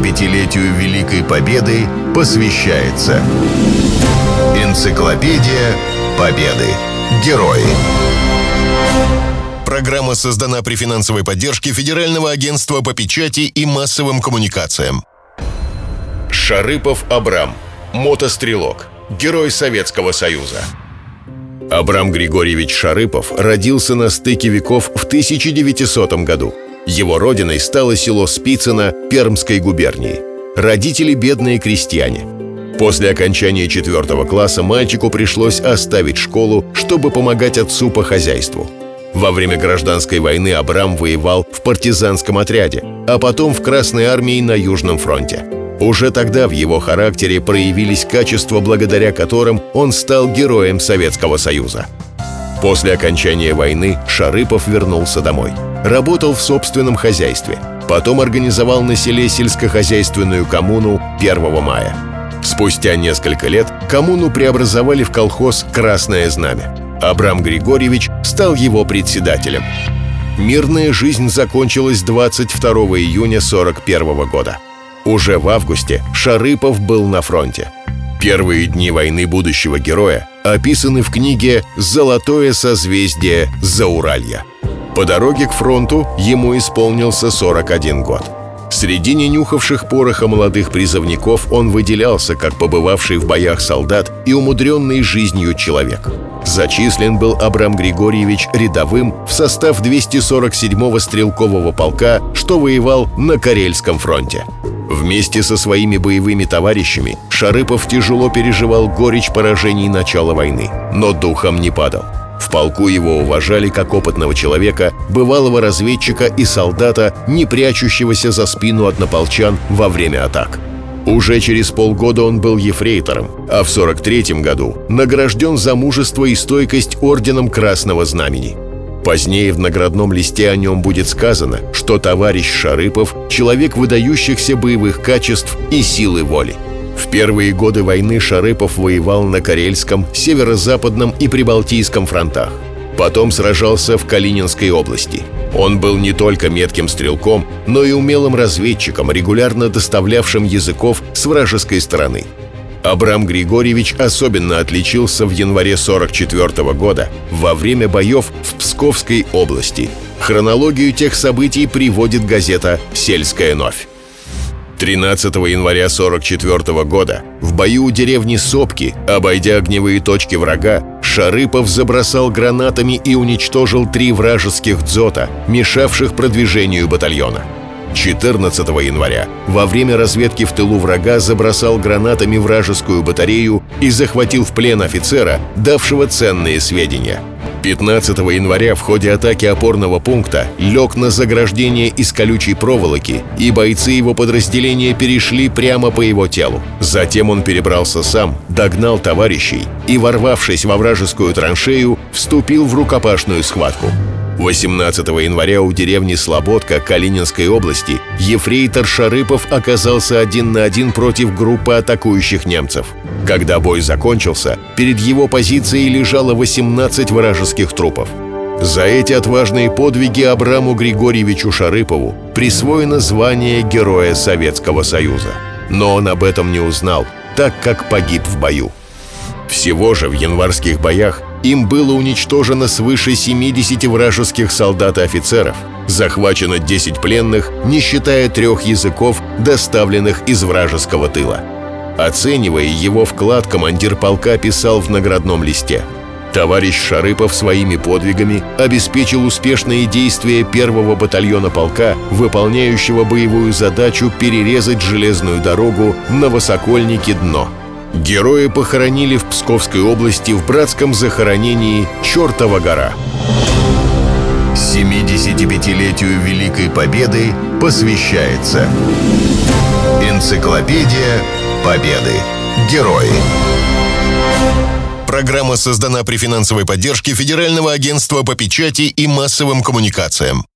75-летию Великой Победы посвящается Энциклопедия Победы. Герои. Программа создана при финансовой поддержке Федерального агентства по печати и массовым коммуникациям. Шарыпов Абрам. Мотострелок. Герой Советского Союза. Абрам Григорьевич Шарыпов родился на стыке веков в 1900 году. Его родиной стало село Спицыно Пермской губернии. Родители – бедные крестьяне. После окончания четвертого класса мальчику пришлось оставить школу, чтобы помогать отцу по хозяйству. Во время гражданской войны Абрам воевал в партизанском отряде, а потом в Красной армии на Южном фронте. Уже тогда в его характере проявились качества, благодаря которым он стал героем Советского Союза. После окончания войны Шарыпов вернулся домой. Работал в собственном хозяйстве. Потом организовал на селе сельскохозяйственную коммуну 1 мая. Спустя несколько лет коммуну преобразовали в колхоз «Красное знамя». Абрам Григорьевич стал его председателем. Мирная жизнь закончилась 22 июня 41 года. Уже в августе Шарыпов был на фронте. Первые дни войны будущего героя описаны в книге «Золотое созвездие Зауралья». По дороге к фронту ему исполнился 41 год. Среди ненюхавших пороха молодых призывников он выделялся как побывавший в боях солдат и умудренный жизнью человек. Зачислен был Абрам Григорьевич рядовым в состав 247-го стрелкового полка, что воевал на Карельском фронте. Вместе со своими боевыми товарищами Шарыпов тяжело переживал горечь поражений начала войны, но духом не падал. В полку его уважали как опытного человека, бывалого разведчика и солдата, не прячущегося за спину однополчан во время атак. Уже через полгода он был ефрейтором, а в 43 году награжден за мужество и стойкость орденом Красного Знамени – Позднее в наградном листе о нем будет сказано, что товарищ Шарыпов – человек выдающихся боевых качеств и силы воли. В первые годы войны Шарыпов воевал на Карельском, Северо-Западном и Прибалтийском фронтах. Потом сражался в Калининской области. Он был не только метким стрелком, но и умелым разведчиком, регулярно доставлявшим языков с вражеской стороны – Абрам Григорьевич особенно отличился в январе 44 года во время боев в Псковской области. Хронологию тех событий приводит газета «Сельская новь». 13 января 44 года в бою у деревни Сопки, обойдя огневые точки врага, Шарыпов забросал гранатами и уничтожил три вражеских дзота, мешавших продвижению батальона. 14 января во время разведки в тылу врага забросал гранатами вражескую батарею и захватил в плен офицера, давшего ценные сведения. 15 января в ходе атаки опорного пункта лег на заграждение из колючей проволоки, и бойцы его подразделения перешли прямо по его телу. Затем он перебрался сам, догнал товарищей и, ворвавшись во вражескую траншею, вступил в рукопашную схватку. 18 января у деревни Слободка Калининской области ефрейтор Шарыпов оказался один на один против группы атакующих немцев. Когда бой закончился, перед его позицией лежало 18 вражеских трупов. За эти отважные подвиги Абраму Григорьевичу Шарыпову присвоено звание Героя Советского Союза. Но он об этом не узнал, так как погиб в бою. Всего же в январских боях им было уничтожено свыше 70 вражеских солдат и офицеров, захвачено 10 пленных, не считая трех языков, доставленных из вражеского тыла. Оценивая его вклад, командир полка писал в наградном листе. Товарищ Шарыпов своими подвигами обеспечил успешные действия первого батальона полка, выполняющего боевую задачу перерезать железную дорогу на Высокольнике-Дно – Герои похоронили в Псковской области в братском захоронении Чертова гора. 75-летию Великой Победы посвящается Энциклопедия Победы. Герои. Программа создана при финансовой поддержке Федерального агентства по печати и массовым коммуникациям.